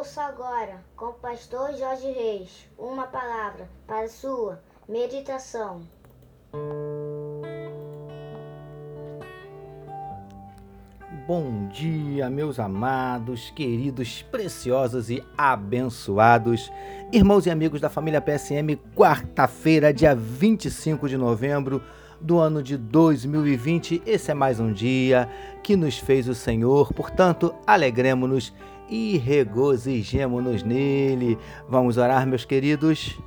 Ouça agora, com o pastor Jorge Reis, uma palavra para sua meditação. Bom dia, meus amados, queridos, preciosos e abençoados irmãos e amigos da família PSM, quarta-feira, dia 25 de novembro do ano de 2020. Esse é mais um dia que nos fez o Senhor, portanto, alegremos-nos e regozijemo-nos nele. Vamos orar, meus queridos.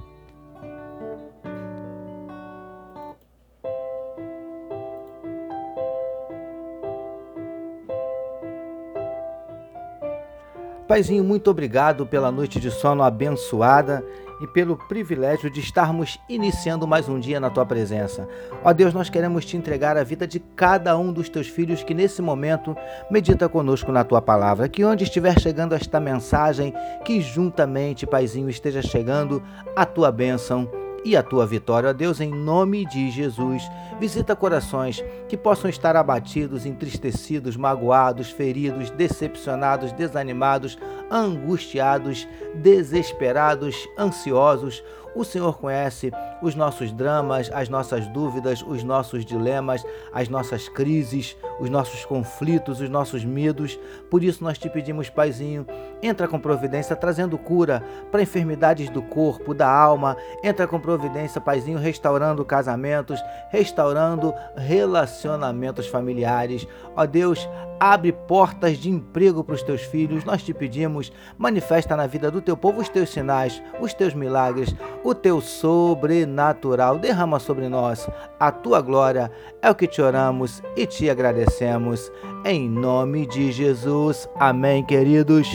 Paizinho, muito obrigado pela noite de sono abençoada e pelo privilégio de estarmos iniciando mais um dia na tua presença. Ó Deus, nós queremos te entregar a vida de cada um dos teus filhos que nesse momento medita conosco na tua palavra. Que onde estiver chegando esta mensagem, que juntamente, Paizinho, esteja chegando a tua bênção e a tua vitória. Ó Deus, em nome de Jesus, visita corações que possam estar abatidos, entristecidos, magoados, feridos, decepcionados, desanimados, angustiados, desesperados, ansiosos o Senhor conhece os nossos dramas, as nossas dúvidas, os nossos dilemas, as nossas crises, os nossos conflitos, os nossos medos. Por isso nós te pedimos, Paizinho, entra com providência trazendo cura para enfermidades do corpo, da alma. Entra com providência, Paizinho, restaurando casamentos, restaurando relacionamentos familiares. Ó Deus, abre portas de emprego para os teus filhos. Nós te pedimos, manifesta na vida do teu povo os teus sinais, os teus milagres o teu sobrenatural. Derrama sobre nós a tua glória. É o que te oramos e te agradecemos. Em nome de Jesus. Amém, queridos.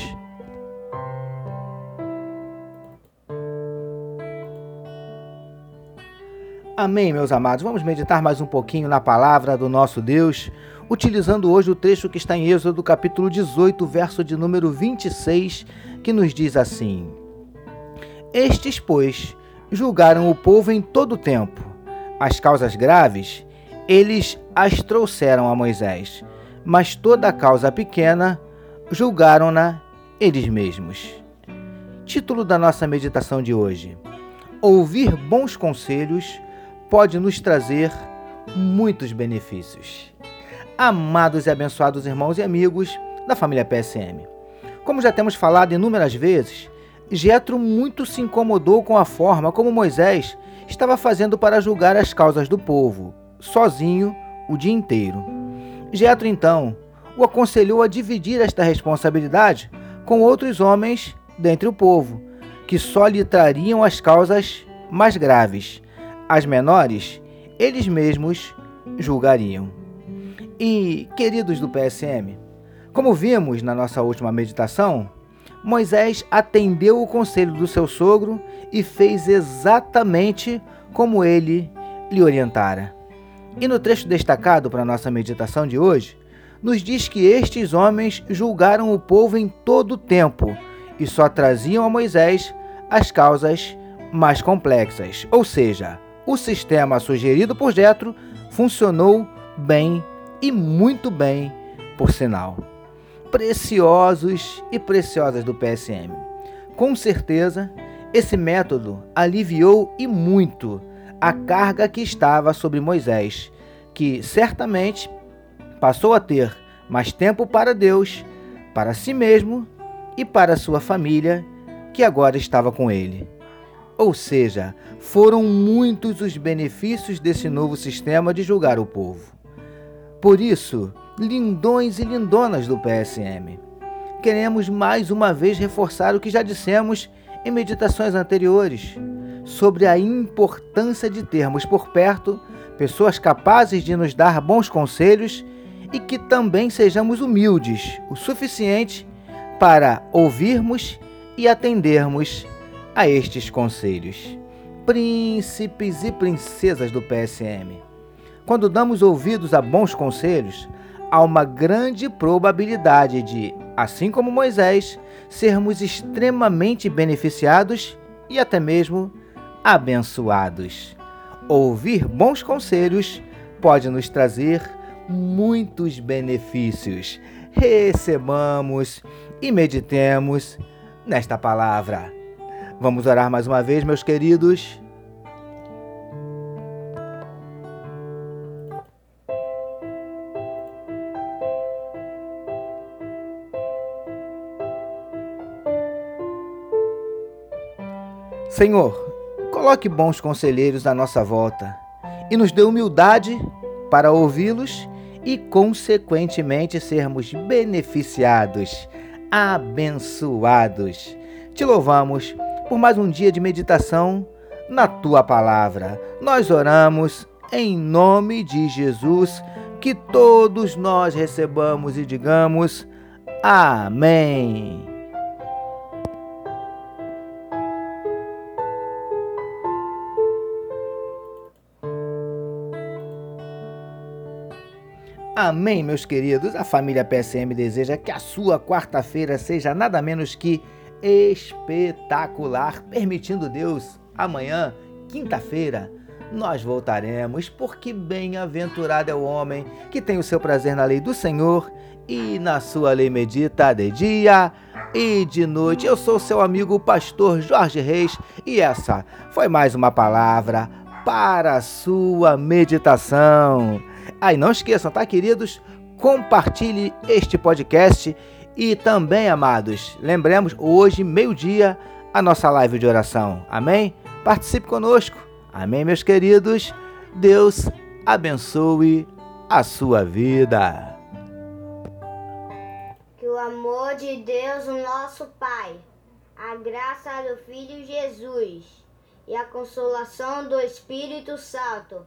Amém, meus amados. Vamos meditar mais um pouquinho na palavra do nosso Deus, utilizando hoje o trecho que está em Êxodo, capítulo 18, verso de número 26, que nos diz assim: Estes, pois, julgaram o povo em todo o tempo. As causas graves, eles as trouxeram a Moisés, mas toda a causa pequena, julgaram-na eles mesmos. Título da nossa meditação de hoje: Ouvir bons conselhos pode nos trazer muitos benefícios. Amados e abençoados irmãos e amigos da família PSM. Como já temos falado inúmeras vezes, Jetro muito se incomodou com a forma como Moisés estava fazendo para julgar as causas do povo, sozinho, o dia inteiro. Jetro então o aconselhou a dividir esta responsabilidade com outros homens dentre o povo, que só lhe trariam as causas mais graves. As menores, eles mesmos julgariam. E, queridos do PSM, como vimos na nossa última meditação, Moisés atendeu o conselho do seu sogro e fez exatamente como ele lhe orientara. E no trecho destacado para nossa meditação de hoje, nos diz que estes homens julgaram o povo em todo o tempo e só traziam a Moisés as causas mais complexas. Ou seja, o sistema sugerido por Jetro funcionou bem e muito bem, por sinal preciosos e preciosas do PSM. Com certeza, esse método aliviou e muito a carga que estava sobre Moisés, que certamente passou a ter mais tempo para Deus, para si mesmo e para sua família, que agora estava com ele. Ou seja, foram muitos os benefícios desse novo sistema de julgar o povo. Por isso, lindões e lindonas do PSM. Queremos mais uma vez reforçar o que já dissemos em meditações anteriores sobre a importância de termos por perto pessoas capazes de nos dar bons conselhos e que também sejamos humildes o suficiente para ouvirmos e atendermos a estes conselhos. Príncipes e princesas do PSM. Quando damos ouvidos a bons conselhos, há uma grande probabilidade de, assim como Moisés, sermos extremamente beneficiados e até mesmo abençoados. Ouvir bons conselhos pode nos trazer muitos benefícios. Recebamos e meditemos nesta palavra. Vamos orar mais uma vez, meus queridos. Senhor, coloque bons conselheiros à nossa volta e nos dê humildade para ouvi-los e, consequentemente, sermos beneficiados, abençoados. Te louvamos por mais um dia de meditação na tua palavra. Nós oramos em nome de Jesus, que todos nós recebamos e digamos amém. Amém, meus queridos. A família PSM deseja que a sua quarta-feira seja nada menos que espetacular, permitindo Deus. Amanhã, quinta-feira, nós voltaremos, porque bem-aventurado é o homem que tem o seu prazer na lei do Senhor e na sua lei medita de dia e de noite. Eu sou seu amigo pastor Jorge Reis e essa foi mais uma palavra para a sua meditação. Aí não esqueçam, tá, queridos? Compartilhe este podcast e também, amados, lembremos hoje, meio-dia, a nossa live de oração. Amém? Participe conosco. Amém, meus queridos? Deus abençoe a sua vida. Que o amor de Deus, o nosso Pai, a graça do Filho Jesus e a consolação do Espírito Santo